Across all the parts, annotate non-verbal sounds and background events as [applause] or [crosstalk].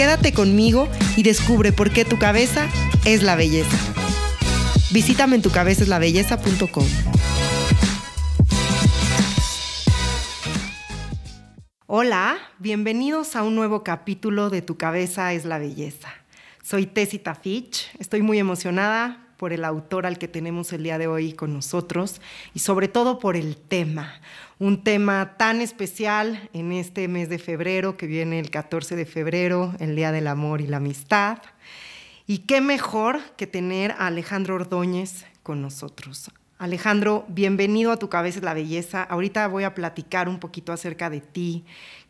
Quédate conmigo y descubre por qué tu cabeza es la belleza. Visítame en tucabezaslabelleza.com. Hola, bienvenidos a un nuevo capítulo de Tu cabeza es la belleza. Soy Tessita Fitch, estoy muy emocionada por el autor al que tenemos el día de hoy con nosotros y sobre todo por el tema, un tema tan especial en este mes de febrero que viene el 14 de febrero, el Día del Amor y la Amistad. Y qué mejor que tener a Alejandro Ordóñez con nosotros. Alejandro, bienvenido a Tu Cabeza es la Belleza. Ahorita voy a platicar un poquito acerca de ti,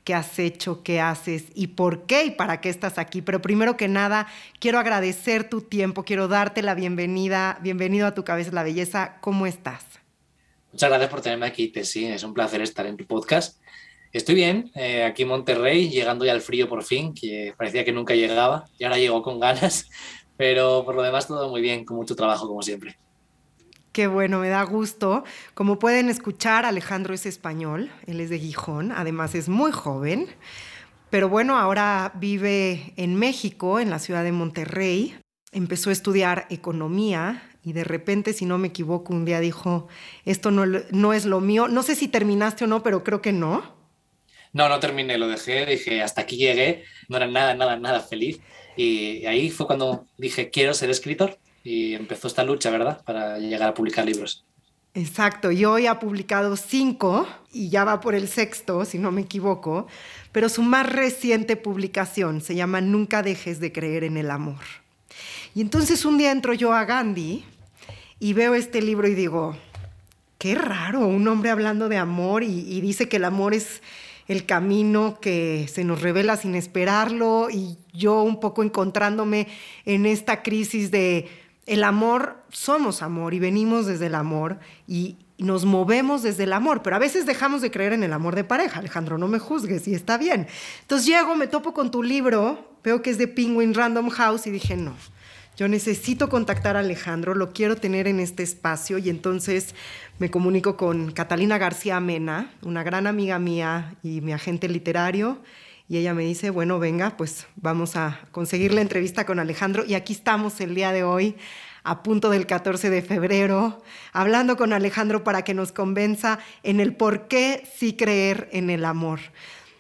qué has hecho, qué haces y por qué y para qué estás aquí. Pero primero que nada, quiero agradecer tu tiempo, quiero darte la bienvenida. Bienvenido a Tu Cabeza la Belleza. ¿Cómo estás? Muchas gracias por tenerme aquí, Tessy. Es un placer estar en tu podcast. Estoy bien, eh, aquí en Monterrey, llegando ya al frío por fin, que parecía que nunca llegaba y ahora llego con ganas, [laughs] pero por lo demás todo muy bien, con mucho trabajo como siempre. Qué bueno, me da gusto. Como pueden escuchar, Alejandro es español, él es de Gijón, además es muy joven, pero bueno, ahora vive en México, en la ciudad de Monterrey. Empezó a estudiar economía y de repente, si no me equivoco, un día dijo, esto no, no es lo mío. No sé si terminaste o no, pero creo que no. No, no terminé, lo dejé, dije, hasta aquí llegué, no era nada, nada, nada feliz. Y ahí fue cuando dije, quiero ser escritor y empezó esta lucha, ¿verdad? Para llegar a publicar libros. Exacto, y hoy ha publicado cinco y ya va por el sexto, si no me equivoco, pero su más reciente publicación se llama Nunca dejes de creer en el amor. Y entonces un día entro yo a Gandhi y veo este libro y digo, qué raro, un hombre hablando de amor y, y dice que el amor es el camino que se nos revela sin esperarlo y yo un poco encontrándome en esta crisis de el amor, somos amor y venimos desde el amor y nos movemos desde el amor, pero a veces dejamos de creer en el amor de pareja. Alejandro, no me juzgues y está bien. Entonces llego, me topo con tu libro, veo que es de Penguin Random House y dije, no, yo necesito contactar a Alejandro, lo quiero tener en este espacio y entonces me comunico con Catalina García Mena, una gran amiga mía y mi agente literario, y ella me dice, bueno, venga, pues vamos a conseguir la entrevista con Alejandro y aquí estamos el día de hoy a punto del 14 de febrero, hablando con Alejandro para que nos convenza en el por qué sí creer en el amor.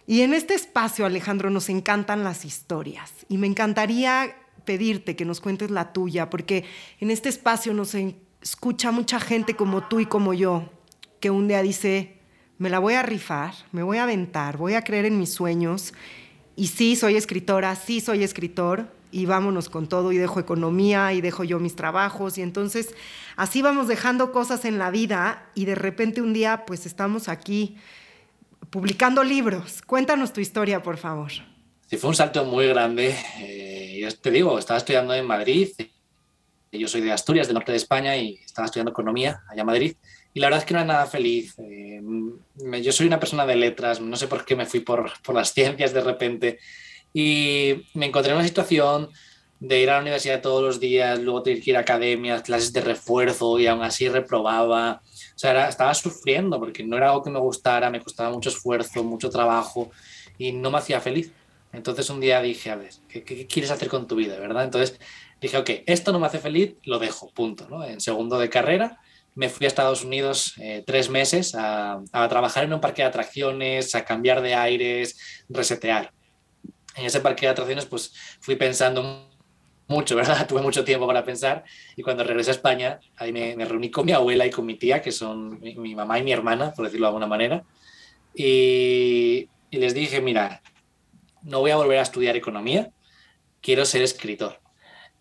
Y en este espacio, Alejandro, nos encantan las historias y me encantaría pedirte que nos cuentes la tuya, porque en este espacio nos escucha mucha gente como tú y como yo, que un día dice, me la voy a rifar, me voy a aventar, voy a creer en mis sueños. Y sí, soy escritora, sí soy escritor, y vámonos con todo, y dejo economía, y dejo yo mis trabajos, y entonces así vamos dejando cosas en la vida, y de repente un día pues estamos aquí publicando libros. Cuéntanos tu historia, por favor. Sí, fue un salto muy grande. Eh, yo te digo, estaba estudiando en Madrid, yo soy de Asturias, del norte de España, y estaba estudiando economía allá en Madrid. Y la verdad es que no era nada feliz. Eh, yo soy una persona de letras, no sé por qué me fui por, por, las [laughs] ciencias de repente. Y me encontré en una situación de ir a la universidad todos los días, luego tener que ir a academias, clases de refuerzo y aún así reprobaba. O sea, estaba sufriendo porque no era algo que me gustara, me costaba mucho esfuerzo, mucho trabajo y no me hacía feliz. Entonces un día dije, a ver, ¿qué, qué quieres hacer con tu vida? ¿verdad? Entonces dije, ok, esto no me hace feliz, lo dejo, punto. ¿no? En segundo de carrera me fui a Estados Unidos eh, tres meses a, a, trabajar en un parque de atracciones, a cambiar de aires, resetear. En ese parque de atracciones pues fui pensando mucho, [laughs] ¿verdad? Tuve mucho tiempo para pensar y cuando regresé a España, ahí me, me reuní con mi abuela y con mi tía, que son mi, mi, mamá y mi hermana, por decirlo de alguna manera, y, y les dije, mira, no voy a volver a estudiar economía, quiero ser escritor.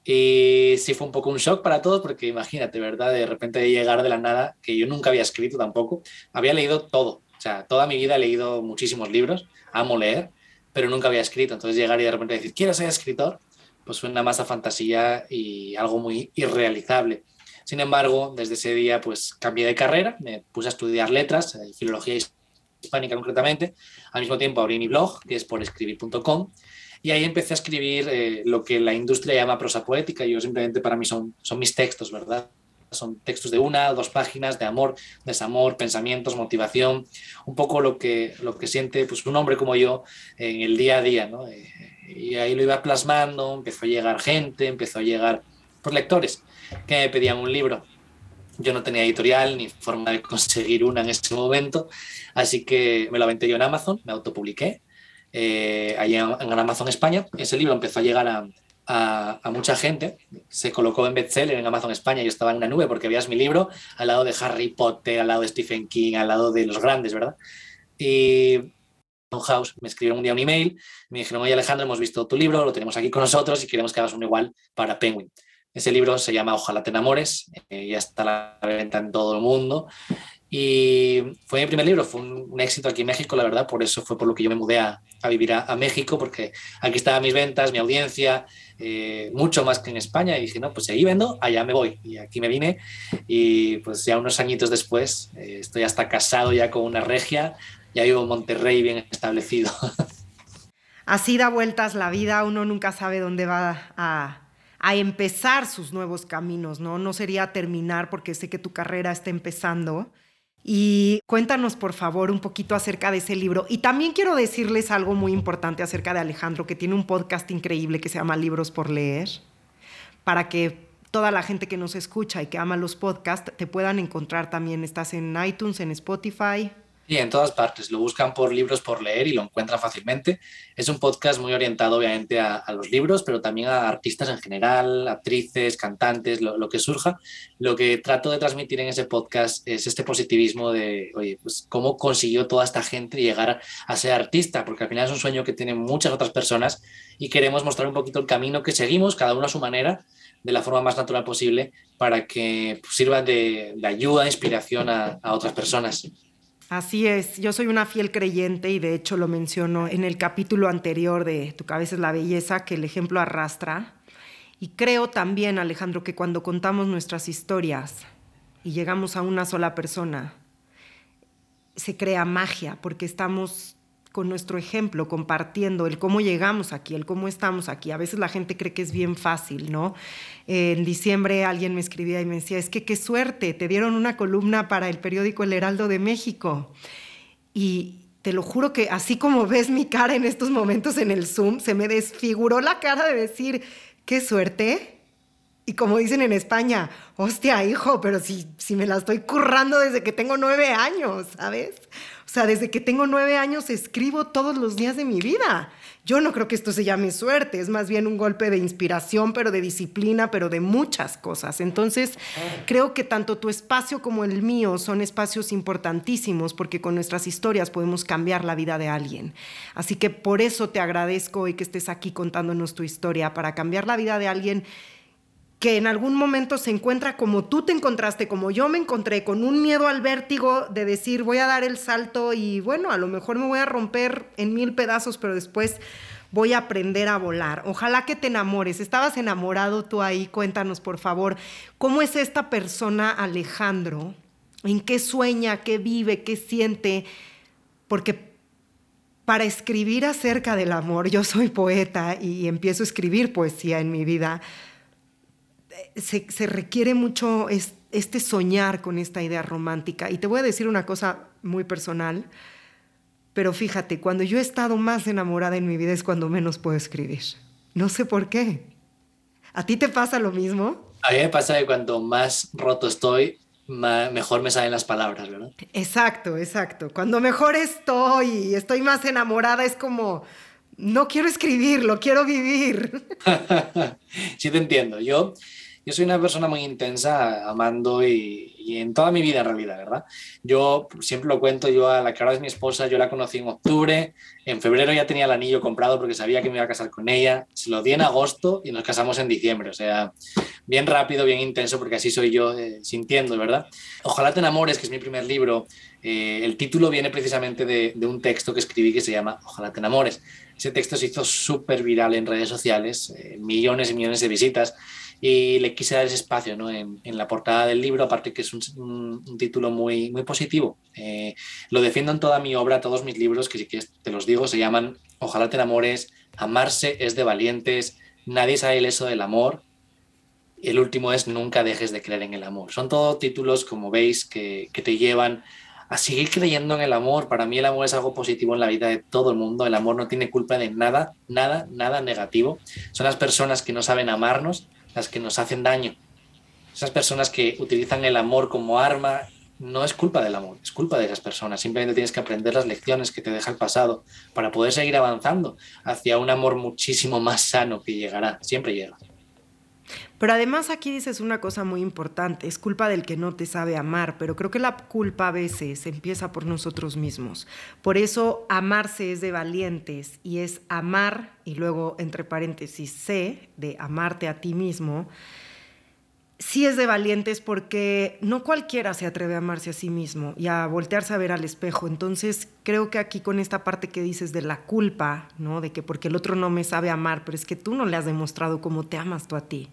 Y sí fue un poco un shock para todos, porque imagínate, ¿verdad? De repente llegar de la nada, que yo nunca había escrito tampoco, había leído todo, o sea, toda mi vida he leído muchísimos libros, amo leer, pero nunca había escrito. Entonces llegar y de repente decir, quiero ser escritor, pues suena más a fantasía y algo muy irrealizable. Sin embargo, desde ese día pues cambié de carrera, me puse a estudiar letras, eh, filología hispánica concretamente. Al mismo tiempo abrí mi blog, que es por escribir.com, y ahí empecé a escribir eh, lo que la industria llama prosa poética. Yo simplemente para mí son, son mis textos, ¿verdad? Son textos de una dos páginas de amor, desamor, pensamientos, motivación, un poco lo que, lo que siente pues, un hombre como yo en el día a día. ¿no? Eh, y ahí lo iba plasmando, empezó a llegar gente, empezó a llegar pues, lectores que me pedían un libro. Yo no tenía editorial ni forma de conseguir una en ese momento, así que me lo aventé yo en Amazon, me autopubliqué eh, ahí en, Amazon España. Ese libro empezó a llegar a, mucha gente. Se colocó en bestseller en Amazon España. Yo estaba en una nube porque veías mi libro al lado de Harry Potter, al lado de Stephen King, al lado de los grandes, ¿verdad? Y House me escribieron un día un email, me dijeron, oye Alejandro, hemos visto tu libro, lo tenemos aquí con nosotros y queremos que hagas uno igual para Penguin. Ese libro se llama Ojalá te enamores, eh, ya está a la venta en todo el mundo. Y fue mi primer libro, fue un, éxito aquí en México, la verdad, por eso fue por lo que yo me mudé a, a vivir a, a, México, porque aquí estaban mis ventas, mi audiencia, eh, mucho más que en España, y dije, no, pues ahí vendo, allá me voy. Y aquí me vine, y pues ya unos añitos después, eh, estoy hasta casado ya con una regia, ya vivo en Monterrey bien establecido. [laughs] Así da vueltas la vida, uno nunca sabe dónde va a a empezar sus nuevos caminos, ¿no? No sería terminar porque sé que tu carrera está empezando. Y cuéntanos, por favor, un poquito acerca de ese libro. Y también quiero decirles algo muy importante acerca de Alejandro, que tiene un podcast increíble que se llama Libros por Leer, para que toda la gente que nos escucha y que ama los podcasts te puedan encontrar también. Estás en iTunes, en Spotify. Sí, en todas partes. Lo buscan por libros por leer y lo encuentran fácilmente. Es un podcast muy orientado, obviamente, a, los libros, pero también a artistas en general, actrices, cantantes, lo, que surja. Lo que trato de transmitir en ese podcast es este positivismo de, oye, pues cómo consiguió toda esta gente llegar a ser artista, porque al final es un sueño que tienen muchas otras personas y queremos mostrar un poquito el camino que seguimos, cada uno a su manera, de la forma más natural posible, para que sirva de, de ayuda, inspiración a otras personas. Así es, yo soy una fiel creyente y de hecho lo menciono en el capítulo anterior de Tu cabeza es la belleza, que el ejemplo arrastra. Y creo también, Alejandro, que cuando contamos nuestras historias y llegamos a una sola persona, se crea magia porque estamos con nuestro ejemplo, compartiendo el cómo llegamos aquí, el cómo estamos aquí. A veces la gente cree que es bien fácil, ¿no? En diciembre alguien me escribía y me decía, es que qué suerte, te dieron una columna para el periódico El Heraldo de México. Y te lo juro que así como ves mi cara en estos momentos en el Zoom, se me desfiguró la cara de decir, qué suerte. Y como dicen en España, hostia, hijo, pero si, si me la estoy currando desde que tengo nueve años, ¿sabes? O sea, desde que tengo nueve años escribo todos los días de mi vida. Yo no creo que esto se llame suerte, es más bien un golpe de inspiración, pero de disciplina, pero de muchas cosas. Entonces, creo que tanto tu espacio como el mío son espacios importantísimos porque con nuestras historias podemos cambiar la vida de alguien. Así que por eso te agradezco hoy que estés aquí contándonos tu historia, para cambiar la vida de alguien que en algún momento se encuentra como tú te encontraste, como yo me encontré, con un miedo al vértigo de decir voy a dar el salto y bueno, a lo mejor me voy a romper en mil pedazos, pero después voy a aprender a volar. Ojalá que te enamores. ¿Estabas enamorado tú ahí? Cuéntanos, por favor, ¿cómo es esta persona Alejandro? ¿En qué sueña? ¿Qué vive? ¿Qué siente? Porque para escribir acerca del amor, yo soy poeta y empiezo a escribir poesía en mi vida se, se requiere mucho es, este soñar con esta idea romántica. Y te voy a decir una cosa muy personal, pero fíjate, cuando yo he estado más enamorada en mi vida es cuando menos puedo escribir. No sé por qué. ¿A ti te pasa lo mismo? A mí me pasa que cuando más roto estoy, mejor me salen las palabras, ¿verdad? Exacto, exacto. Cuando mejor estoy y estoy más enamorada es como, no quiero escribir, lo quiero vivir. [laughs] sí, te entiendo. Yo yo soy una persona muy intensa, amando y, y, en toda mi vida en realidad, ¿verdad? Yo siempre lo cuento, yo a la que ahora es mi esposa, yo la conocí en octubre, en febrero ya tenía el anillo comprado porque sabía que me iba a casar con ella, se lo di en agosto y nos casamos en diciembre, o sea, bien rápido, bien intenso, porque así soy yo eh, sintiendo, ¿verdad? Ojalá te enamores, que es mi primer libro, eh, el título viene precisamente de, de un texto que escribí que se llama Ojalá te enamores. Ese texto se hizo súper viral en redes sociales, eh, millones y millones de visitas, y le quise dar ese espacio ¿no? en, en, la portada del libro, aparte que es un, un, título muy, muy positivo. Eh, lo defiendo en toda mi obra, todos mis libros, que si quieres te los digo, se llaman Ojalá te enamores, Amarse es de valientes, Nadie sabe el eso del amor, el último es Nunca dejes de creer en el amor. Son todos títulos, como veis, que, que te llevan a seguir creyendo en el amor. Para mí el amor es algo positivo en la vida de todo el mundo. El amor no tiene culpa de nada, nada, nada negativo. Son las personas que no saben amarnos las que nos hacen daño. Esas personas que utilizan el amor como arma, no es culpa del amor, es culpa de esas personas. Simplemente tienes que aprender las lecciones que te deja el pasado para poder seguir avanzando hacia un amor muchísimo más sano que llegará, siempre llega. Pero además aquí dices una cosa muy importante, es culpa del que no te sabe amar, pero creo que la culpa a veces empieza por nosotros mismos. Por eso amarse es de valientes y es amar, y luego entre paréntesis, sé, de amarte a ti mismo, sí es de valientes porque no cualquiera se atreve a amarse a sí mismo y a voltearse a ver al espejo. Entonces, creo que aquí con esta parte que dices de la culpa, ¿no? De que porque el otro no me sabe amar, pero es que tú no le has demostrado cómo te amas tú a ti.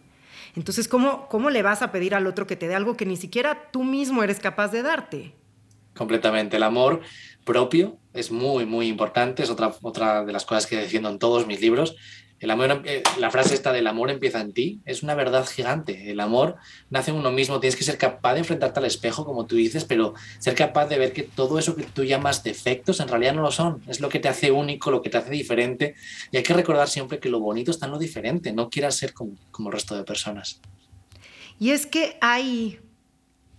Entonces, ¿cómo, ¿cómo le vas a pedir al otro que te dé algo que ni siquiera tú mismo eres capaz de darte? Completamente. El amor propio es muy, muy importante. Es otra, otra de las cosas que defiendo en todos mis libros. Eh, la frase esta del amor empieza en ti es una verdad gigante. El amor nace en uno mismo. Tienes que ser capaz de enfrentarte al espejo, como tú dices, pero ser capaz de ver que todo eso que tú llamas defectos en realidad no lo son. Es lo que te hace único, lo que te hace diferente. Y hay que recordar siempre que lo bonito está en lo diferente. No quieras ser como el resto de personas. Y es que ahí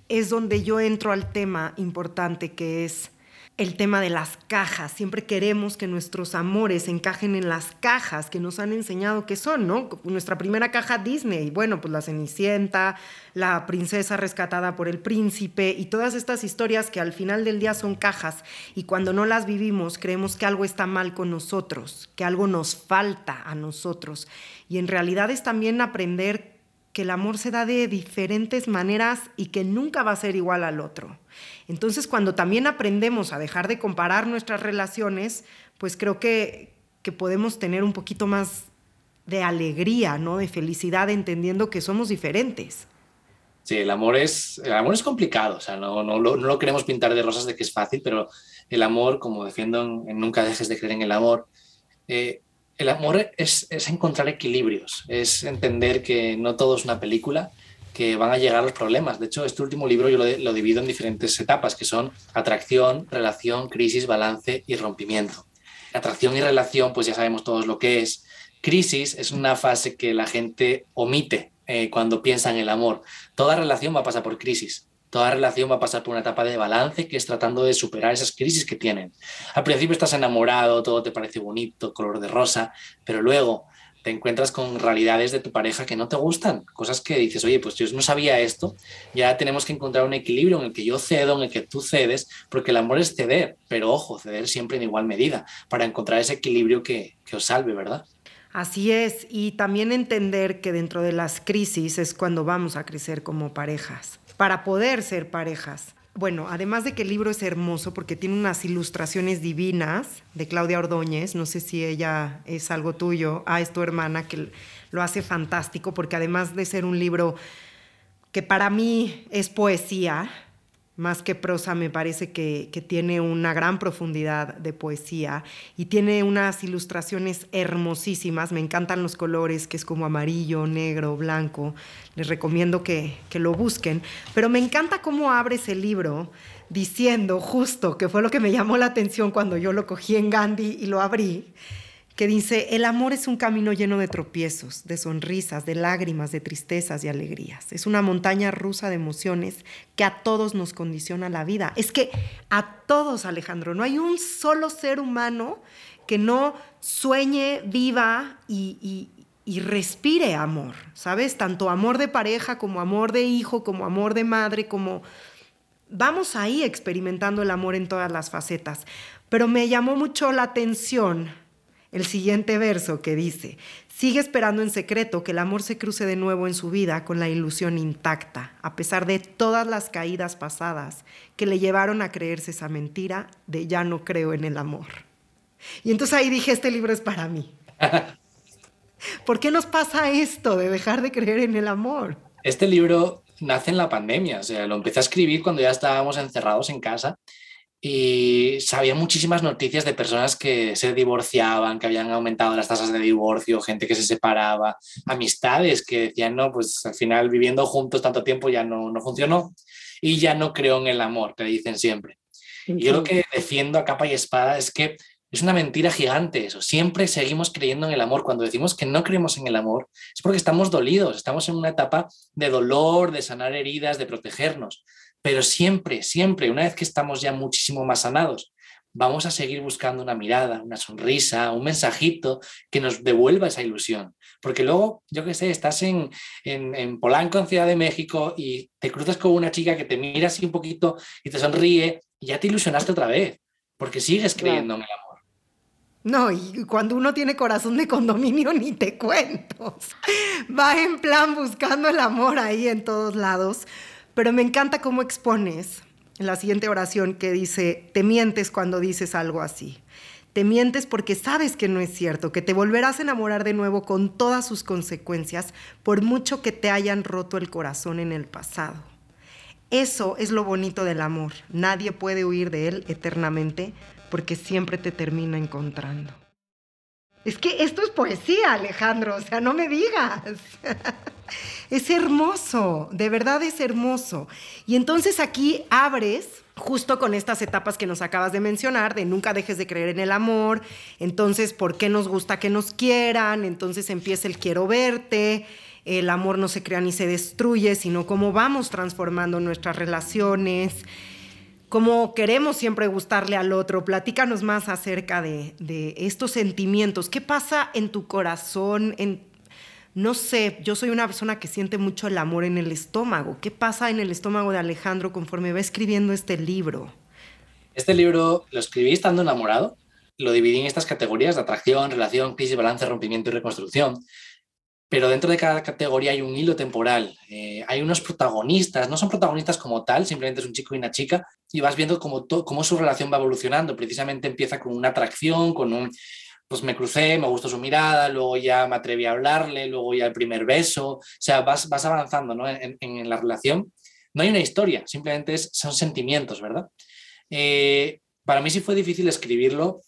es donde yo entro al tema importante que es el tema de las cajas. Siempre queremos que nuestros amores encajen en las cajas que nos han enseñado que son, ¿no? Nuestra primera caja Disney, bueno, pues la Cenicienta, la princesa rescatada por el príncipe y todas estas historias que al final del día son cajas y cuando no las vivimos creemos que algo está mal con nosotros, que algo nos falta a nosotros. Y en realidad es también aprender que el amor se da de diferentes maneras y que nunca va a ser igual al otro. Entonces, cuando también aprendemos a dejar de comparar nuestras relaciones, pues creo que, que podemos tener un poquito más de alegría, ¿no? De felicidad, entendiendo que somos diferentes. Sí, el amor es, el amor es complicado, o sea, no, no, lo queremos pintar de rosas de que es fácil, pero el amor, como defiendo en, en Nunca dejes de creer en el amor, eh, el amor es, es, encontrar equilibrios, es entender que no todo es una película, que van a llegar los problemas. De hecho, este último libro yo lo, divido en diferentes etapas, que son atracción, relación, crisis, balance y rompimiento. Atracción y relación, pues ya sabemos todos lo que es. Crisis es una fase que la gente omite eh, cuando piensa en el amor. Toda relación va a pasar por crisis toda relación va a pasar por una etapa de balance que es tratando de superar esas crisis que tienen. Al principio estás enamorado, todo te parece bonito, color de rosa, pero luego te encuentras con realidades de tu pareja que no te gustan, cosas que dices, oye, pues yo no sabía esto, ya tenemos que encontrar un equilibrio en el que yo cedo, en el que tú cedes, porque el amor es ceder, pero ojo, ceder siempre en igual medida, para encontrar ese equilibrio que, que os salve, ¿verdad? Así es, y también entender que dentro de las crisis es cuando vamos a crecer como parejas para poder ser parejas. Bueno, además de que el libro es hermoso porque tiene unas ilustraciones divinas de Claudia Ordóñez, no sé si ella es algo tuyo, ah, es tu hermana que lo hace fantástico porque además de ser un libro que para mí es poesía, más que prosa, me parece que, que, tiene una gran profundidad de poesía y tiene unas ilustraciones hermosísimas. Me encantan los colores, que es como amarillo, negro, blanco. Les recomiendo que, que lo busquen. Pero me encanta cómo abres el libro diciendo justo, que fue lo que me llamó la atención cuando yo lo cogí en Gandhi y lo abrí que dice, el amor es un camino lleno de tropiezos, de sonrisas, de lágrimas, de tristezas y alegrías. Es una montaña rusa de emociones que a todos nos condiciona la vida. Es que a todos, Alejandro, no hay un solo ser humano que no sueñe, viva y, y, respire amor, ¿sabes? Tanto amor de pareja como amor de hijo, como amor de madre, como... Vamos ahí experimentando el amor en todas las facetas. Pero me llamó mucho la atención el siguiente verso que dice, sigue esperando en secreto que el amor se cruce de nuevo en su vida con la ilusión intacta, a pesar de todas las caídas pasadas que le llevaron a creerse esa mentira de ya no creo en el amor. Y entonces ahí dije, este libro es para mí. [laughs] ¿Por qué nos pasa esto de dejar de creer en el amor? Este libro nace en la pandemia, o sea, lo empecé a escribir cuando ya estábamos encerrados en casa y sabía muchísimas noticias de personas que se divorciaban, que habían aumentado las tasas de divorcio, gente que se separaba, amistades que decían, no, pues al final viviendo juntos tanto tiempo ya no, no funcionó y ya no creo en el amor, te dicen siempre. Y yo lo que defiendo a capa y espada es que es una mentira gigante eso. Siempre seguimos creyendo en el amor. Cuando decimos que no creemos en el amor, es porque estamos dolidos, estamos en una etapa de dolor, de sanar heridas, de protegernos. Pero siempre, siempre, una vez que estamos ya muchísimo más sanados, vamos a seguir buscando una mirada, una sonrisa, un mensajito que nos devuelva esa ilusión. Porque luego, yo qué sé, estás en, en, Polanco, en Ciudad de México, y te cruzas con una chica que te mira así un poquito y te sonríe, y ya te ilusionaste otra vez, porque sigues creyendo en el amor. No, y cuando uno tiene corazón de condominio, ni te cuento. [laughs] Va en plan buscando el amor ahí en todos lados. Pero me encanta cómo expones la siguiente oración que dice, te mientes cuando dices algo así. Te mientes porque sabes que no es cierto, que te volverás a enamorar de nuevo con todas sus consecuencias, por mucho que te hayan roto el corazón en el pasado. Eso es lo bonito del amor. Nadie puede huir de él eternamente, porque siempre te termina encontrando. Es que esto es poesía, Alejandro, o sea, no me digas. [laughs] es hermoso, de verdad es hermoso. Y entonces aquí abres justo con estas etapas que nos acabas de mencionar, de nunca dejes de creer en el amor, entonces, ¿por qué nos gusta que nos quieran? Entonces empieza el quiero verte, el amor no se crea ni se destruye, sino cómo vamos transformando nuestras relaciones cómo queremos siempre gustarle al otro. Platícanos más acerca de, estos sentimientos. ¿Qué pasa en tu corazón? En, no sé, yo soy una persona que siente mucho el amor en el estómago. ¿Qué pasa en el estómago de Alejandro conforme va escribiendo este libro? Este libro lo escribí estando enamorado. Lo dividí en estas categorías atracción, relación, crisis, balance, rompimiento y reconstrucción pero dentro de cada categoría hay un hilo temporal. Eh, hay unos protagonistas, no son protagonistas como tal, simplemente es un chico y una chica, y vas viendo cómo, cómo su relación va evolucionando. Precisamente empieza con una atracción, con un, pues me crucé, me gustó su mirada, luego ya me atreví a hablarle, luego ya el primer beso, o sea, vas, vas avanzando ¿no? en, en, la relación. No hay una historia, simplemente es, son sentimientos, ¿verdad? Eh, para mí sí fue difícil escribirlo,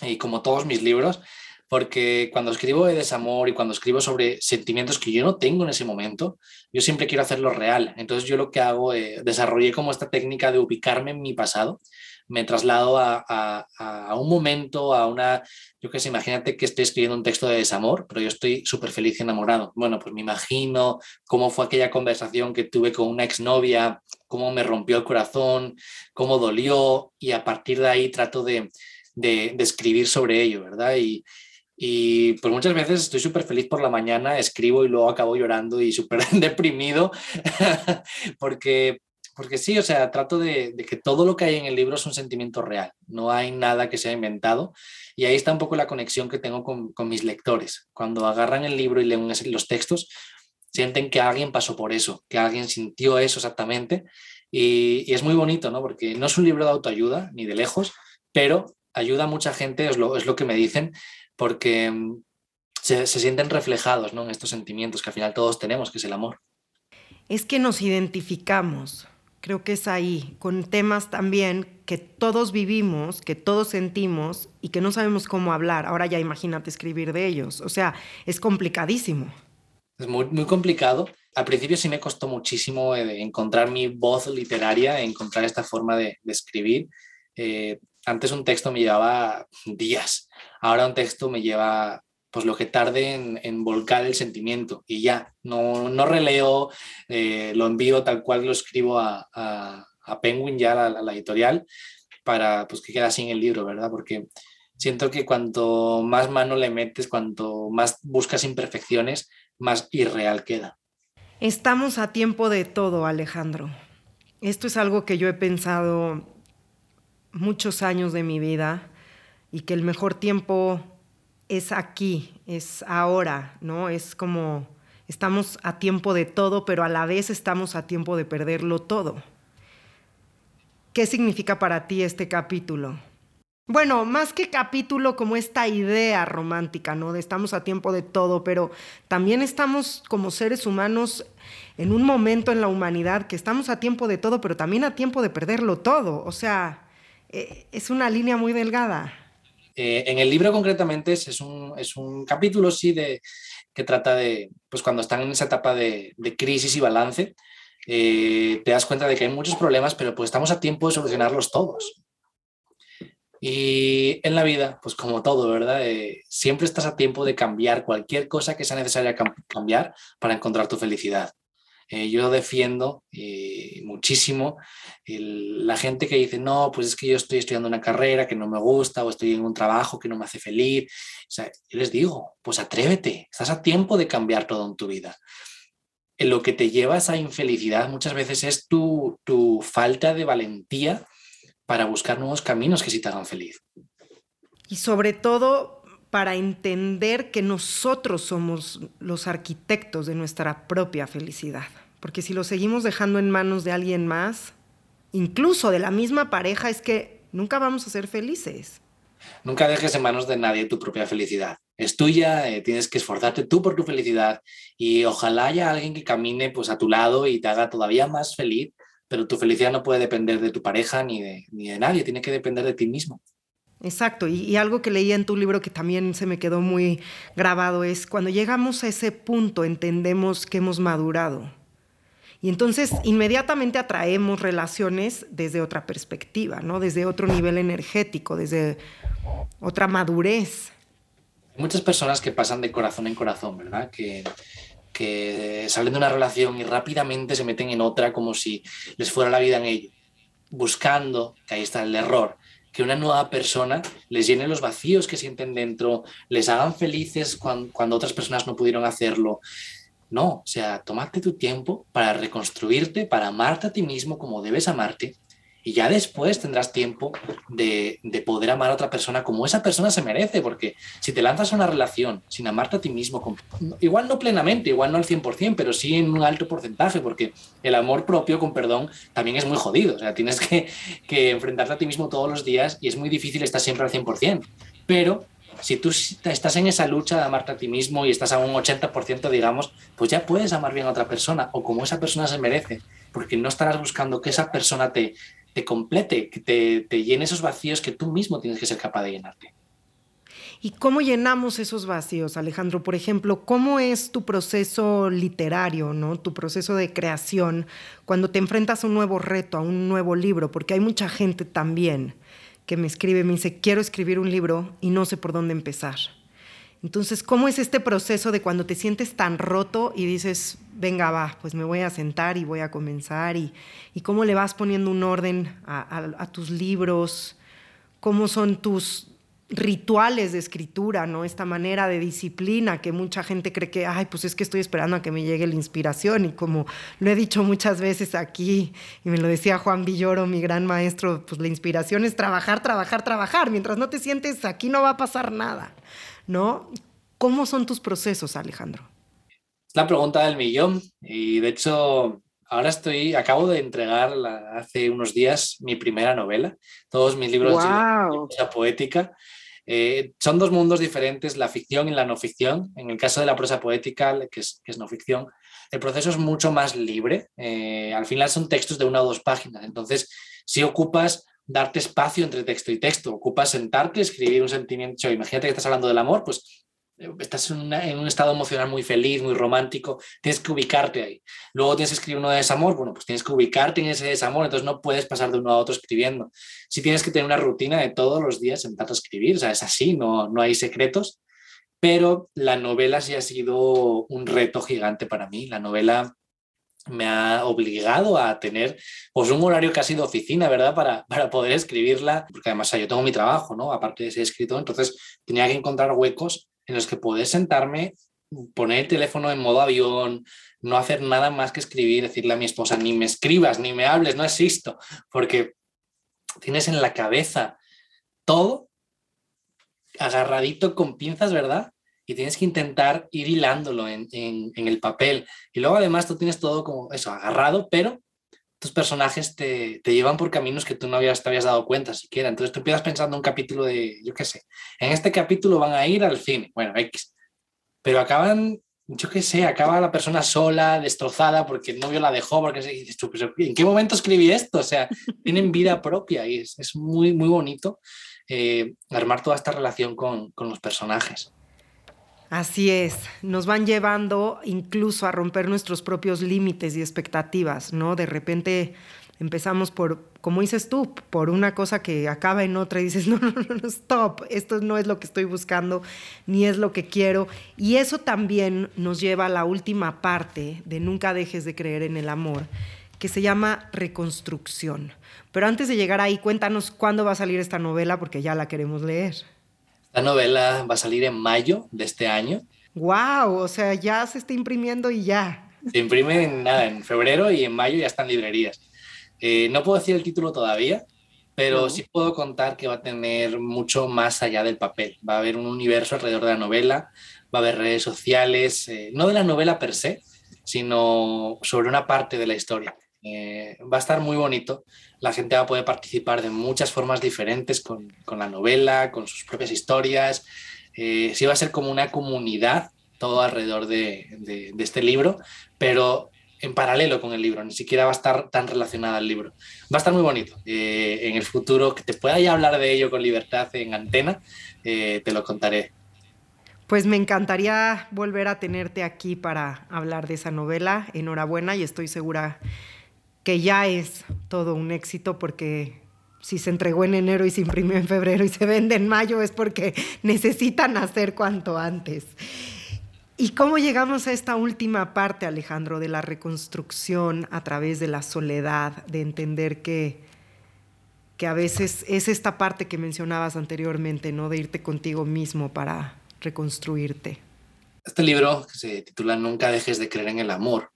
y como todos mis libros, porque cuando escribo de desamor y cuando escribo sobre sentimientos que yo no tengo en ese momento, yo siempre quiero hacerlo real. Entonces yo lo que hago, eh, desarrollé como esta técnica de ubicarme en mi pasado, me traslado a, a, un momento, a una, yo qué sé, imagínate que estoy escribiendo un texto de desamor, pero yo estoy súper feliz y enamorado. Bueno, pues me imagino cómo fue aquella conversación que tuve con una exnovia, cómo me rompió el corazón, cómo dolió, y a partir de ahí trato de, de, de escribir sobre ello, ¿verdad? Y, y pues muchas veces estoy súper feliz por la mañana, escribo y luego acabo llorando y súper [laughs] deprimido, [laughs] porque, porque sí, o sea, trato de, que todo lo que hay en el libro es un sentimiento real, no hay nada que sea inventado. Y ahí está un poco la conexión que tengo con, con mis lectores. Cuando agarran el libro y leen los textos, sienten que alguien pasó por eso, que alguien sintió eso exactamente. Y, y, es muy bonito, ¿no? Porque no es un libro de autoayuda, ni de lejos, pero ayuda a mucha gente, es lo, es lo que me dicen, porque mm, se, sienten reflejados en estos sentimientos que al final todos tenemos, que es el amor. Es que nos identificamos, creo que es ahí, con temas también que todos vivimos, que todos sentimos y que no sabemos cómo hablar. Ahora ya imagínate escribir de ellos. O sea, es complicadísimo. Es muy, muy complicado. Al principio sí me costó muchísimo eh, encontrar mi voz literaria, encontrar esta forma de, escribir. Eh, antes un texto me llevaba días, ahora un texto me lleva pues lo que tarde en, volcar el sentimiento y ya, no, no releo, eh, lo envío tal cual lo escribo a, a, Penguin ya, a la, editorial, para pues que quede así en el libro, ¿verdad? Porque siento que cuanto más mano le metes, cuanto más buscas imperfecciones, más irreal queda. Estamos a tiempo de todo, Alejandro. Esto es algo que yo he pensado muchos años de mi vida y que el mejor tiempo es aquí, es ahora, ¿no? Es como estamos a tiempo de todo, pero a la vez estamos a tiempo de perderlo todo. ¿Qué significa para ti este capítulo? Bueno, más que capítulo, como esta idea romántica, ¿no? De estamos a tiempo de todo, pero también estamos como seres humanos en un momento en la humanidad que estamos a tiempo de todo, pero también a tiempo de perderlo todo. O sea, eh, es una línea muy delgada. Eh, en el libro concretamente es, un, capítulo, sí, de, que trata de, pues cuando están en esa etapa de, de crisis y balance, eh, te das cuenta de que hay muchos problemas, pero pues estamos a tiempo de solucionarlos todos. Y en la vida, pues como todo, ¿verdad? Eh, siempre estás a tiempo de cambiar cualquier cosa que sea necesaria cambiar para encontrar tu felicidad. Eh, yo defiendo muchísimo la gente que dice, no, pues es que yo estoy estudiando una carrera que no me gusta o estoy en un trabajo que no me hace feliz. O sea, yo les digo, pues atrévete, estás a tiempo de cambiar todo en tu vida lo que te lleva a esa infelicidad muchas veces es tu, falta de valentía para buscar nuevos caminos que sí te hagan feliz. Y sobre todo para entender que nosotros somos los arquitectos de nuestra propia felicidad. Porque si lo seguimos dejando en manos de alguien más, incluso de la misma pareja, es que nunca vamos a ser felices. Nunca dejes en manos de nadie tu propia felicidad es tuya, eh, tienes que esforzarte tú por tu felicidad y ojalá haya alguien que camine pues a tu lado y te haga todavía más feliz, pero tu felicidad no puede depender de tu pareja ni de, ni de nadie, tiene que depender de ti mismo. Exacto, y, y, algo que leía en tu libro que también se me quedó muy grabado es cuando llegamos a ese punto entendemos que hemos madurado. Y entonces inmediatamente atraemos relaciones desde otra perspectiva, ¿no? Desde otro nivel energético, desde otra madurez muchas personas que pasan de corazón en corazón, ¿verdad? Que, que salen de una relación y rápidamente se meten en otra como si les fuera la vida en ello, buscando, que ahí está el error, que una nueva persona les llene los vacíos que sienten dentro, les hagan felices cuando otras personas no pudieron hacerlo. No, o sea, tomate tu tiempo para reconstruirte, para amarte a ti mismo como debes amarte y ya después tendrás tiempo de, poder amar a otra persona como esa persona se merece, porque si te lanzas a una relación sin amarte a ti mismo, igual no plenamente, igual no al 100%, pero sí en un alto porcentaje, porque el amor propio, con perdón, también es muy jodido, o sea, tienes que, que enfrentarte a ti mismo todos los días y es muy difícil estar siempre al 100%, pero si tú estás en esa lucha de amarte a ti mismo y estás a un 80%, digamos, pues ya puedes amar bien a otra persona o como esa persona se merece, porque no estarás buscando que esa persona te, te complete, que te, llene esos vacíos que tú mismo tienes que ser capaz de llenarte. ¿Y cómo llenamos esos vacíos, Alejandro? Por ejemplo, ¿cómo es tu proceso literario, ¿no? tu proceso de creación cuando te enfrentas a un nuevo reto, a un nuevo libro? Porque hay mucha gente también que me escribe, me dice, quiero escribir un libro y no sé por dónde empezar. Entonces, ¿cómo es este proceso de cuando te sientes tan roto y dices, venga, va, pues me voy a sentar y voy a comenzar? ¿Y, cómo le vas poniendo un orden a, tus libros? ¿Cómo son tus rituales de escritura, ¿no? Esta manera de disciplina que mucha gente cree que, ay, pues es que estoy esperando a que me llegue la inspiración. Y como lo he dicho muchas veces aquí, y me lo decía Juan Villoro, mi gran maestro, pues la inspiración es trabajar, trabajar, trabajar. Mientras no te sientes, aquí no va a pasar nada. ¿no? ¿Cómo son tus procesos, Alejandro? Es la pregunta del millón y de hecho ahora estoy, acabo de entregar hace unos días mi primera novela, todos mis libros de poética. Eh, son dos mundos diferentes, la ficción y la no ficción. En el caso de la prosa poética, que es, no ficción, el proceso es mucho más libre. Eh, al final son textos de una o dos páginas. Entonces, si ocupas darte espacio entre texto y texto. Ocupas sentarte, escribir un sentimiento. Imagínate que estás hablando del amor, pues estás en, un estado emocional muy feliz, muy romántico, tienes que ubicarte ahí. Luego tienes que escribir uno de desamor, bueno, pues tienes que ubicarte en ese desamor, entonces no puedes pasar de uno a otro escribiendo. Si tienes que tener una rutina de todos los días sentarte a escribir, o sea, es así, no, no hay secretos, pero la novela sí ha sido un reto gigante para mí. La novela me ha obligado a tener pues un horario casi de oficina, ¿verdad? Para, para poder escribirla, porque además yo tengo mi trabajo, ¿no? Aparte de ser escritor, entonces tenía que encontrar huecos en los que poder sentarme, poner el teléfono en modo avión, no hacer nada más que escribir, decirle a mi esposa, ni me escribas, ni me hables, no existo, porque tienes en la cabeza todo agarradito con pinzas, ¿verdad? Y tienes que intentar ir hilándolo en, el papel. Y luego además tú tienes todo como eso, agarrado, pero tus personajes te, llevan por caminos que tú no habías, te habías dado cuenta siquiera. Entonces tú empiezas pensando un capítulo de, yo qué sé, en este capítulo van a ir al cine, bueno, X, pero acaban, yo qué sé, acaba la persona sola, destrozada porque el novio la dejó, porque dices tú, ¿en qué momento escribí esto? O sea, [laughs] tienen vida propia y es, es muy, muy bonito eh, armar toda esta relación con, con los personajes. Así es, nos van llevando incluso a romper nuestros propios límites y expectativas, ¿no? De repente empezamos por, como dices tú, por una cosa que acaba en otra y dices, [laughs] no, no, no, no, stop, esto no es lo que estoy buscando, ni es lo que quiero. Y eso también nos lleva a la última parte de Nunca dejes de creer en el amor, que se llama reconstrucción. Pero antes de llegar ahí, cuéntanos cuándo va a salir esta novela, porque ya la queremos leer. La novela va a salir en mayo de este año. ¡Wow! O sea, ya se está imprimiendo y ya. Se imprime en, nada, en febrero y en mayo ya están librerías. Eh, no puedo decir el título todavía, pero sí puedo contar que va a tener mucho más allá del papel. Va a haber un universo alrededor de la novela, va a haber redes sociales, eh, no de la novela per se, sino sobre una parte de la historia. Eh, va a estar muy bonito. La gente va a poder participar de muchas formas diferentes con, con la novela, con sus propias historias. Eh, sí va a ser como una comunidad todo alrededor de, de, este libro, pero en paralelo con el libro, ni siquiera va a estar tan relacionada al libro. Va a estar muy bonito. Eh, en el futuro, que te pueda ya hablar de ello con libertad en antena, te lo contaré. Pues me encantaría volver a tenerte aquí para hablar de esa novela. Enhorabuena y estoy segura que ya es todo un éxito porque si se entregó en enero y se imprimió en febrero y se vende en mayo es porque necesitan hacer cuanto antes. ¿Y cómo llegamos a esta última parte, Alejandro, de la reconstrucción a través de la soledad, de entender que, que a veces es esta parte que mencionabas anteriormente, ¿no? De irte contigo mismo para reconstruirte. Este libro, que se titula Nunca dejes de creer en el amor,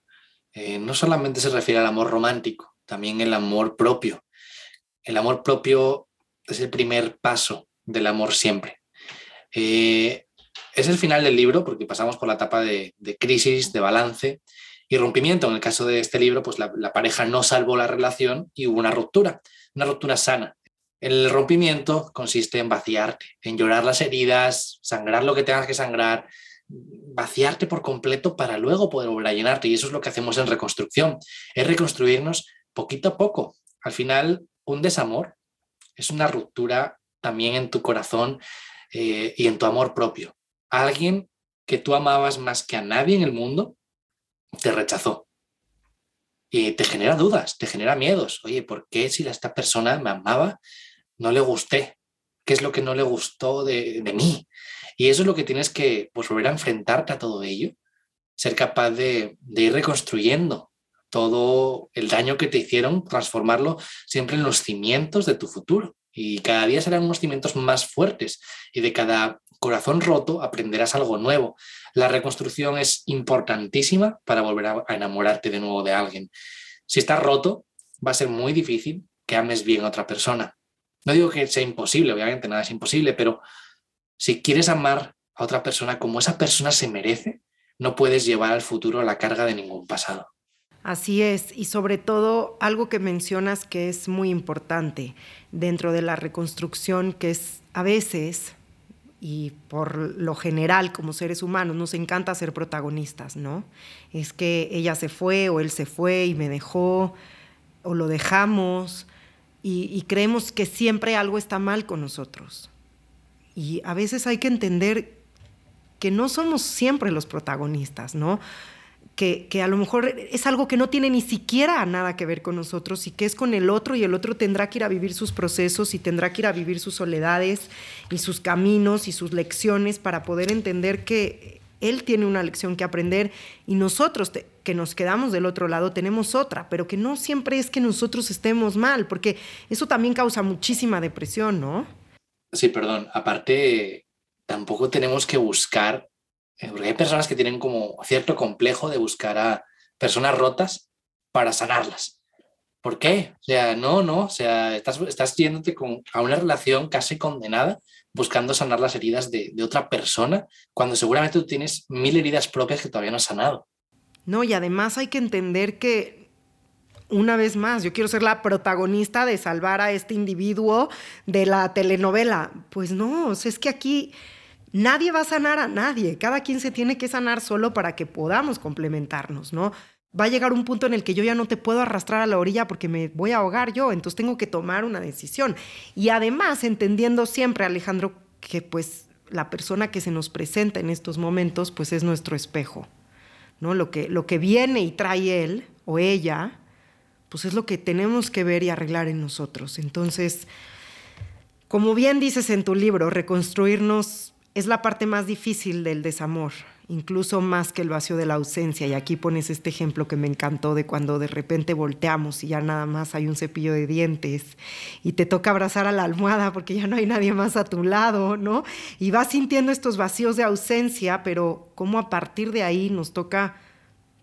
eh, no solamente se refiere al amor romántico, también el amor propio. El amor propio es el primer paso del amor siempre. Eh, es el final del libro porque pasamos por la etapa de, crisis, de balance y rompimiento. En el caso de este libro, pues la, la, pareja no salvó la relación y hubo una ruptura, una ruptura sana. El rompimiento consiste en vaciarte, en llorar las heridas, sangrar lo que tengas que sangrar, vaciarte por completo para luego poder volver a llenarte. Y eso es lo que hacemos en reconstrucción, es reconstruirnos poquito a poco. Al final, un desamor es una ruptura también en tu corazón eh, y en tu amor propio. Alguien que tú amabas más que a nadie en el mundo te rechazó. Y te genera dudas, te genera miedos. Oye, ¿por qué si esta persona me amaba, no le gusté? ¿Qué es lo que no le gustó de, de mí? Y eso es lo que tienes que pues, volver a enfrentarte a todo ello, ser capaz de, ir reconstruyendo todo el daño que te hicieron, transformarlo siempre en los cimientos de tu futuro. Y cada día serán unos cimientos más fuertes y de cada corazón roto aprenderás algo nuevo. La reconstrucción es importantísima para volver a, enamorarte de nuevo de alguien. Si estás roto, va a ser muy difícil que ames bien a otra persona. No digo que sea imposible, obviamente nada es imposible, pero si quieres amar a otra persona como esa persona se merece, no puedes llevar al futuro la carga de ningún pasado. Así es, y sobre todo algo que mencionas que es muy importante dentro de la reconstrucción, que es a veces, y por lo general como seres humanos, nos encanta ser protagonistas, ¿no? Es que ella se fue o él se fue y me dejó, o lo dejamos, y, creemos que siempre algo está mal con nosotros. Y a veces hay que entender que no somos siempre los protagonistas, ¿no? Que, a lo mejor es algo que no tiene ni siquiera nada que ver con nosotros y que es con el otro y el otro tendrá que ir a vivir sus procesos y tendrá que ir a vivir sus soledades y sus caminos y sus lecciones para poder entender que Él tiene una lección que aprender y nosotros que nos quedamos del otro lado tenemos otra, pero que no siempre es que nosotros estemos mal, porque eso también causa muchísima depresión, ¿no? Sí, perdón. Aparte, tampoco tenemos que buscar, eh, porque hay personas que tienen como cierto complejo de buscar a personas rotas para sanarlas. ¿Por qué? O sea, no, no, o sea, estás, estás yéndote con, a una relación casi condenada buscando sanar las heridas de, de otra persona cuando seguramente tú tienes mil heridas propias que todavía no has sanado. No, y además hay que entender que una vez más, yo quiero ser la protagonista de salvar a este individuo de la telenovela. Pues no, es que aquí nadie va a sanar a nadie, cada quien se tiene que sanar solo para que podamos complementarnos, ¿no? Va a llegar un punto en el que yo ya no te puedo arrastrar a la orilla porque me voy a ahogar yo, entonces tengo que tomar una decisión. Y además, entendiendo siempre, Alejandro, que pues la persona que se nos presenta en estos momentos, pues es nuestro espejo. ¿no? Lo que, lo que viene y trae él o ella, pues es lo que tenemos que ver y arreglar en nosotros. Entonces, como bien dices en tu libro, reconstruirnos es la parte más difícil del desamor, incluso más que el vacío de la ausencia. Y aquí pones este ejemplo que me encantó de cuando de repente volteamos y ya nada más hay un cepillo de dientes y te toca abrazar a la almohada porque ya no hay nadie más a tu lado, ¿no? Y vas sintiendo estos vacíos de ausencia, pero cómo a partir de ahí nos toca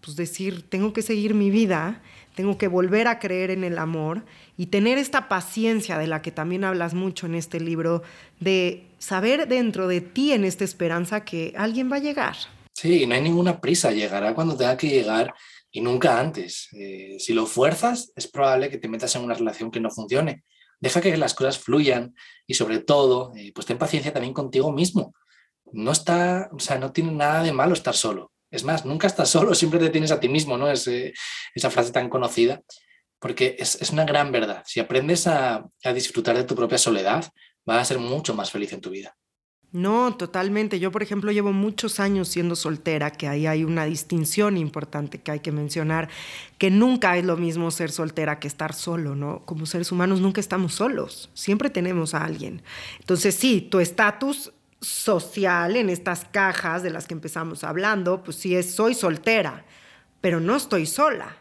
pues decir, tengo que seguir mi vida, tengo que volver a creer en el amor y tener esta paciencia de la que también hablas mucho en este libro, de saber dentro de ti en esta esperanza que alguien va a llegar. Sí, no hay ninguna prisa, llegará cuando tenga que llegar y nunca antes. Eh, si lo fuerzas, es probable que te metas en una relación que no funcione. Deja que las cosas fluyan y sobre todo, eh, pues ten paciencia también contigo mismo. No está, o sea, no tiene nada de malo estar solo. Es más, nunca estás solo, siempre te tienes a ti mismo, ¿no? Es, esa frase tan conocida, porque es, una gran verdad. Si aprendes a, a disfrutar de tu propia soledad, vas a ser mucho más feliz en tu vida. No, totalmente. Yo, por ejemplo, llevo muchos años siendo soltera, que ahí hay una distinción importante que hay que mencionar, que nunca es lo mismo ser soltera que estar solo, ¿no? Como seres humanos nunca estamos solos, siempre tenemos a alguien. Entonces, sí, tu estatus social en estas cajas de las que empezamos hablando, pues sí es soy soltera, pero no estoy sola.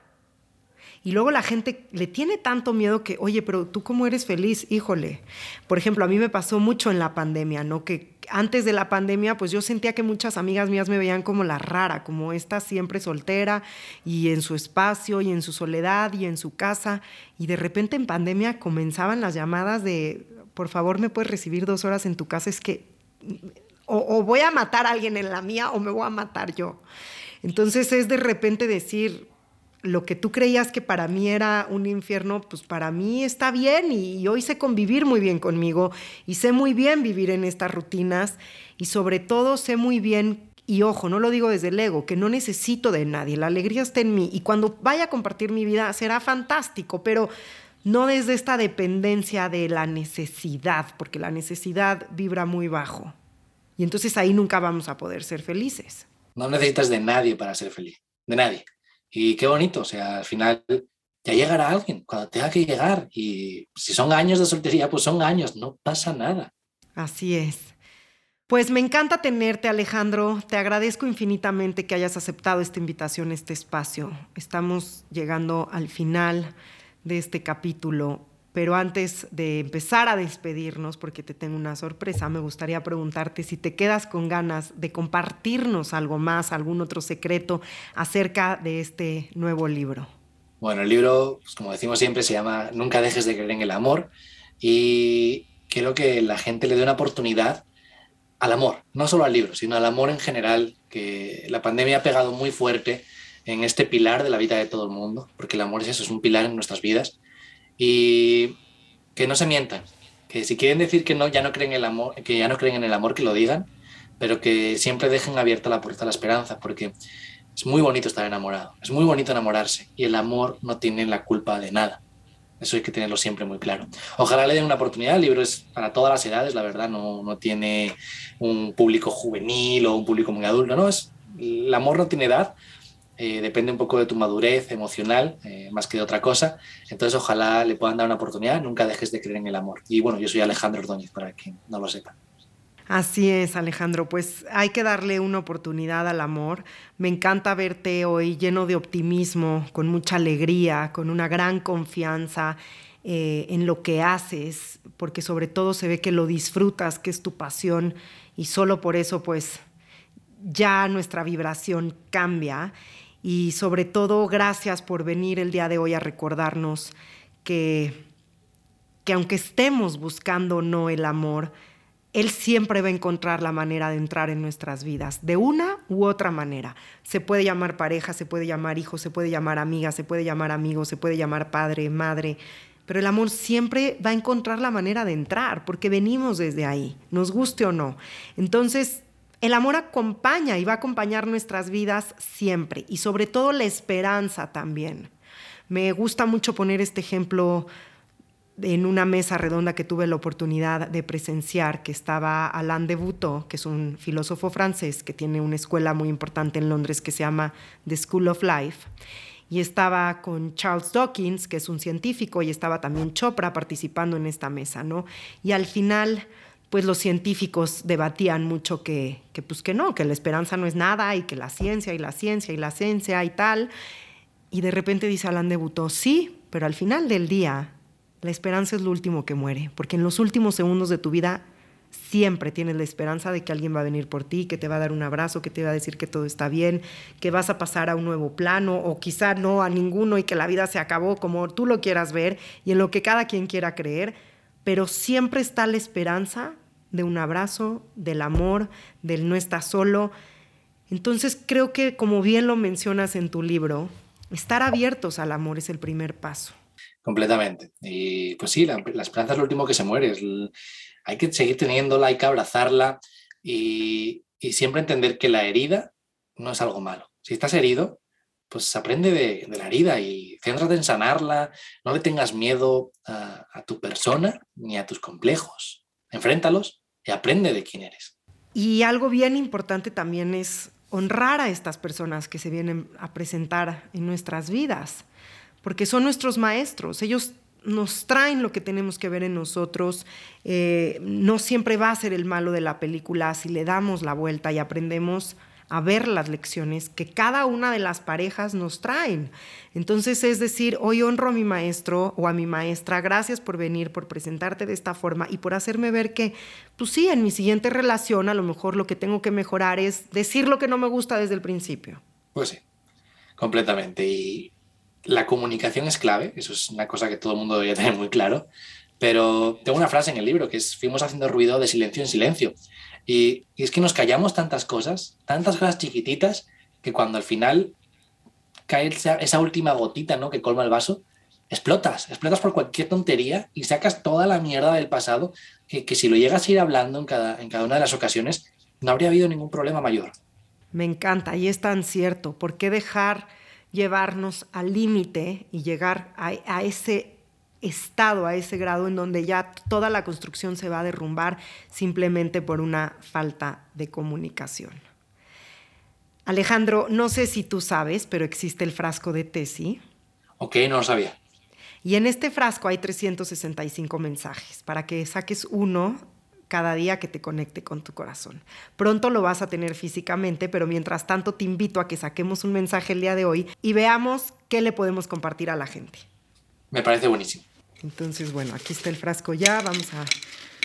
Y luego la gente le tiene tanto miedo que, oye, pero tú cómo eres feliz, híjole. Por ejemplo, a mí me pasó mucho en la pandemia, ¿no? Que antes de la pandemia, pues yo sentía que muchas amigas mías me veían como la rara, como esta siempre soltera y en su espacio y en su soledad y en su casa. Y de repente en pandemia comenzaban las llamadas de, por favor, me puedes recibir dos horas en tu casa. Es que o, voy a matar a alguien en la mía o me voy a matar yo. Entonces es de repente decir, lo que tú creías que para mí era un infierno, pues para mí está bien y, hoy sé convivir muy bien conmigo y sé muy bien vivir en estas rutinas y sobre todo sé muy bien, y ojo, no lo digo desde el ego, que no necesito de nadie, la alegría está en mí y cuando vaya a compartir mi vida será fantástico, pero no desde esta dependencia de la necesidad, porque la necesidad vibra muy bajo. Y entonces ahí nunca vamos a poder ser felices. No necesitas de nadie para ser feliz, de nadie. Y qué bonito, o sea, al final ya llegará alguien cuando tenga que llegar. Y si son años de soltería, pues son años, no pasa nada. Así es. Pues me encanta tenerte, Alejandro. Te agradezco infinitamente que hayas aceptado esta invitación, este espacio. Estamos llegando al final de este capítulo. Pero antes de empezar a despedirnos, porque te tengo una sorpresa, me gustaría preguntarte si te quedas con ganas de compartirnos algo más, algún otro secreto acerca de este nuevo libro. Bueno, el libro, pues como decimos siempre, se llama Nunca dejes de creer en el amor y quiero que la gente le dé una oportunidad al amor, no solo al libro, sino al amor en general, que la pandemia ha pegado muy fuerte en este pilar de la vida de todo el mundo, porque el amor es eso, es un pilar en nuestras vidas. Y que no se mientan, que si quieren decir que no, ya no creen en el amor, que ya no creen en el amor, que lo digan, pero que siempre dejen abierta la puerta a la esperanza, porque es muy bonito estar enamorado, es muy bonito enamorarse y el amor no tiene la culpa de nada. Eso hay que tenerlo siempre muy claro. Ojalá le den una oportunidad. El libro es para todas las edades, la verdad, no, no tiene un público juvenil o un público muy adulto. No, es, el amor no tiene edad, eh, depende un poco de tu madurez emocional, eh, más que de otra cosa. Entonces, ojalá le puedan dar una oportunidad, nunca dejes de creer en el amor. Y bueno, yo soy Alejandro Ordóñez, para quien no lo sepa. Así es, Alejandro, pues hay que darle una oportunidad al amor. Me encanta verte hoy lleno de optimismo, con mucha alegría, con una gran confianza eh, en lo que haces, porque sobre todo se ve que lo disfrutas, que es tu pasión, y solo por eso pues ya nuestra vibración cambia. Y sobre todo, gracias por venir el día de hoy a recordarnos que, que aunque estemos buscando no el amor, él siempre va a encontrar la manera de entrar en nuestras vidas, de una u otra manera. Se puede llamar pareja, se puede llamar hijo, se puede llamar amiga, se puede llamar amigo, se puede llamar padre, madre, pero el amor siempre va a encontrar la manera de entrar, porque venimos desde ahí, nos guste o no. Entonces, el amor acompaña y va a acompañar nuestras vidas siempre, y sobre todo la esperanza también. Me gusta mucho poner este ejemplo en una mesa redonda que tuve la oportunidad de presenciar, que estaba Alain de Boutot, que es un filósofo francés que tiene una escuela muy importante en Londres que se llama The School of Life. Y estaba con Charles Dawkins, que es un científico, y estaba también Chopra participando en esta mesa, ¿no? Y al final, pues los científicos debatían mucho que, que pues que no, que la esperanza no es nada y que la ciencia y la ciencia y la ciencia y tal. Y de repente dice Alain de sí, pero al final del día la esperanza es lo último que muere, porque en los últimos segundos de tu vida siempre tienes la esperanza de que alguien va a venir por ti, que te va a dar un abrazo, que te va a decir que todo está bien, que vas a pasar a un nuevo plano o quizá no a ninguno y que la vida se acabó como tú lo quieras ver y en lo que cada quien quiera creer, pero siempre está la esperanza de un abrazo, del amor, del no estar solo. Entonces creo que como bien lo mencionas en tu libro, estar abiertos al amor es el primer paso. Completamente. Y pues sí, la, esperanza es lo último que se muere. hay que seguir teniéndola, hay que abrazarla y, siempre entender que la herida no es algo malo. Si estás herido, pues aprende de, la herida y céntrate en sanarla. No le tengas miedo a, a tu persona ni a tus complejos. Enfréntalos y aprende de quién eres. Y algo bien importante también es honrar a estas personas que se vienen a presentar en nuestras vidas porque son nuestros maestros, ellos nos traen lo que tenemos que ver en nosotros, eh, no siempre va a ser el malo de la película si le damos la vuelta y aprendemos a ver las lecciones que cada una de las parejas nos traen. Entonces es decir, hoy honro a mi maestro o a mi maestra, gracias por venir, por presentarte de esta forma y por hacerme ver que, pues sí, en mi siguiente relación a lo mejor lo que tengo que mejorar es decir lo que no me gusta desde el principio. Pues sí, completamente. Y la comunicación es clave, eso es una cosa que todo el mundo debería tener muy claro, pero tengo una frase en el libro que es, fuimos haciendo ruido de silencio en silencio. Y, es que nos callamos tantas cosas, tantas cosas chiquititas, que cuando al final cae esa, última gotita ¿no? que colma el vaso, explotas, explotas por cualquier tontería y sacas toda la mierda del pasado, que, que si lo llegas a ir hablando en cada, en cada una de las ocasiones, no habría habido ningún problema mayor. Me encanta y es tan cierto. ¿Por qué dejar llevarnos al límite y llegar a, ese estado, a ese grado en donde ya toda la construcción se va a derrumbar simplemente por una falta de comunicación. Alejandro, no sé si tú sabes, pero existe el frasco de Tesi. Ok, no lo sabía. Y en este frasco hay 365 mensajes para que saques uno cada día que te conecte con tu corazón. Pronto lo vas a tener físicamente, pero mientras tanto te invito a que saquemos un mensaje el día de hoy y veamos qué le podemos compartir a la gente. Me parece buenísimo. Entonces, bueno, aquí está el frasco ya, vamos a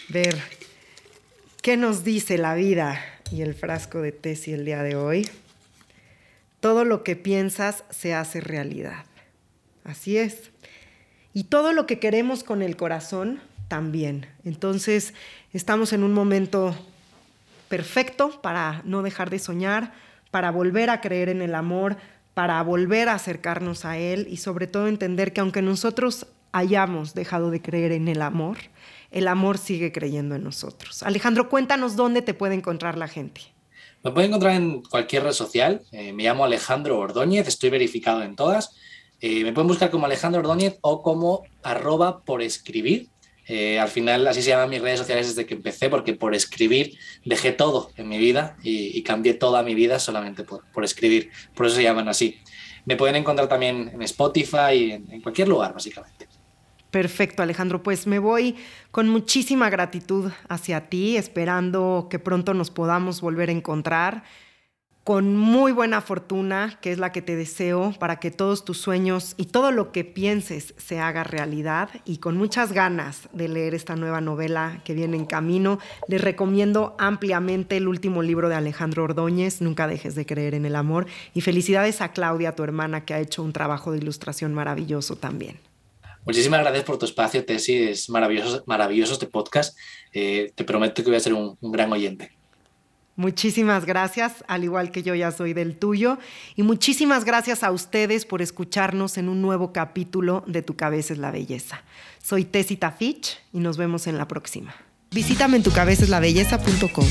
ver qué nos dice la vida y el frasco de Tessie el día de hoy. Todo lo que piensas se hace realidad. Así es. Y todo lo que queremos con el corazón también. Entonces, estamos en un momento perfecto para no dejar de soñar, para volver a creer en el amor, para volver a acercarnos a Él y sobre todo entender que aunque nosotros hayamos dejado de creer en el amor, el amor sigue creyendo en nosotros. Alejandro, cuéntanos dónde te puede encontrar la gente. Me puede encontrar en cualquier red social. Eh, me llamo Alejandro Ordóñez, estoy verificado en todas. Eh, me pueden buscar como Alejandro Ordóñez o como arroba por escribir. Eh, al final así se llaman mis redes sociales desde que empecé, porque por escribir dejé todo en mi vida y, cambié toda mi vida solamente por, escribir. Por eso se llaman así. Me pueden encontrar también en Spotify y en, cualquier lugar, básicamente. Perfecto, Alejandro. Pues me voy con muchísima gratitud hacia ti, esperando que pronto nos podamos volver a encontrar con muy buena fortuna, que es la que te deseo, para que todos tus sueños y todo lo que pienses se haga realidad y con muchas ganas de leer esta nueva novela que viene en camino. Les recomiendo ampliamente el último libro de Alejandro Ordóñez, Nunca dejes de creer en el amor, y felicidades a Claudia, tu hermana, que ha hecho un trabajo de ilustración maravilloso también. Muchísimas gracias por tu espacio, Tessy. Es maravilloso, maravilloso este podcast. Eh, te prometo que voy a ser un gran oyente. Muchísimas gracias, al igual que yo ya soy del tuyo. Y muchísimas gracias a ustedes por escucharnos en un nuevo capítulo de Tu cabeza es la belleza. Soy Tessita Fitch y nos vemos en la próxima. Visítame en tucabeceslabelleza.com.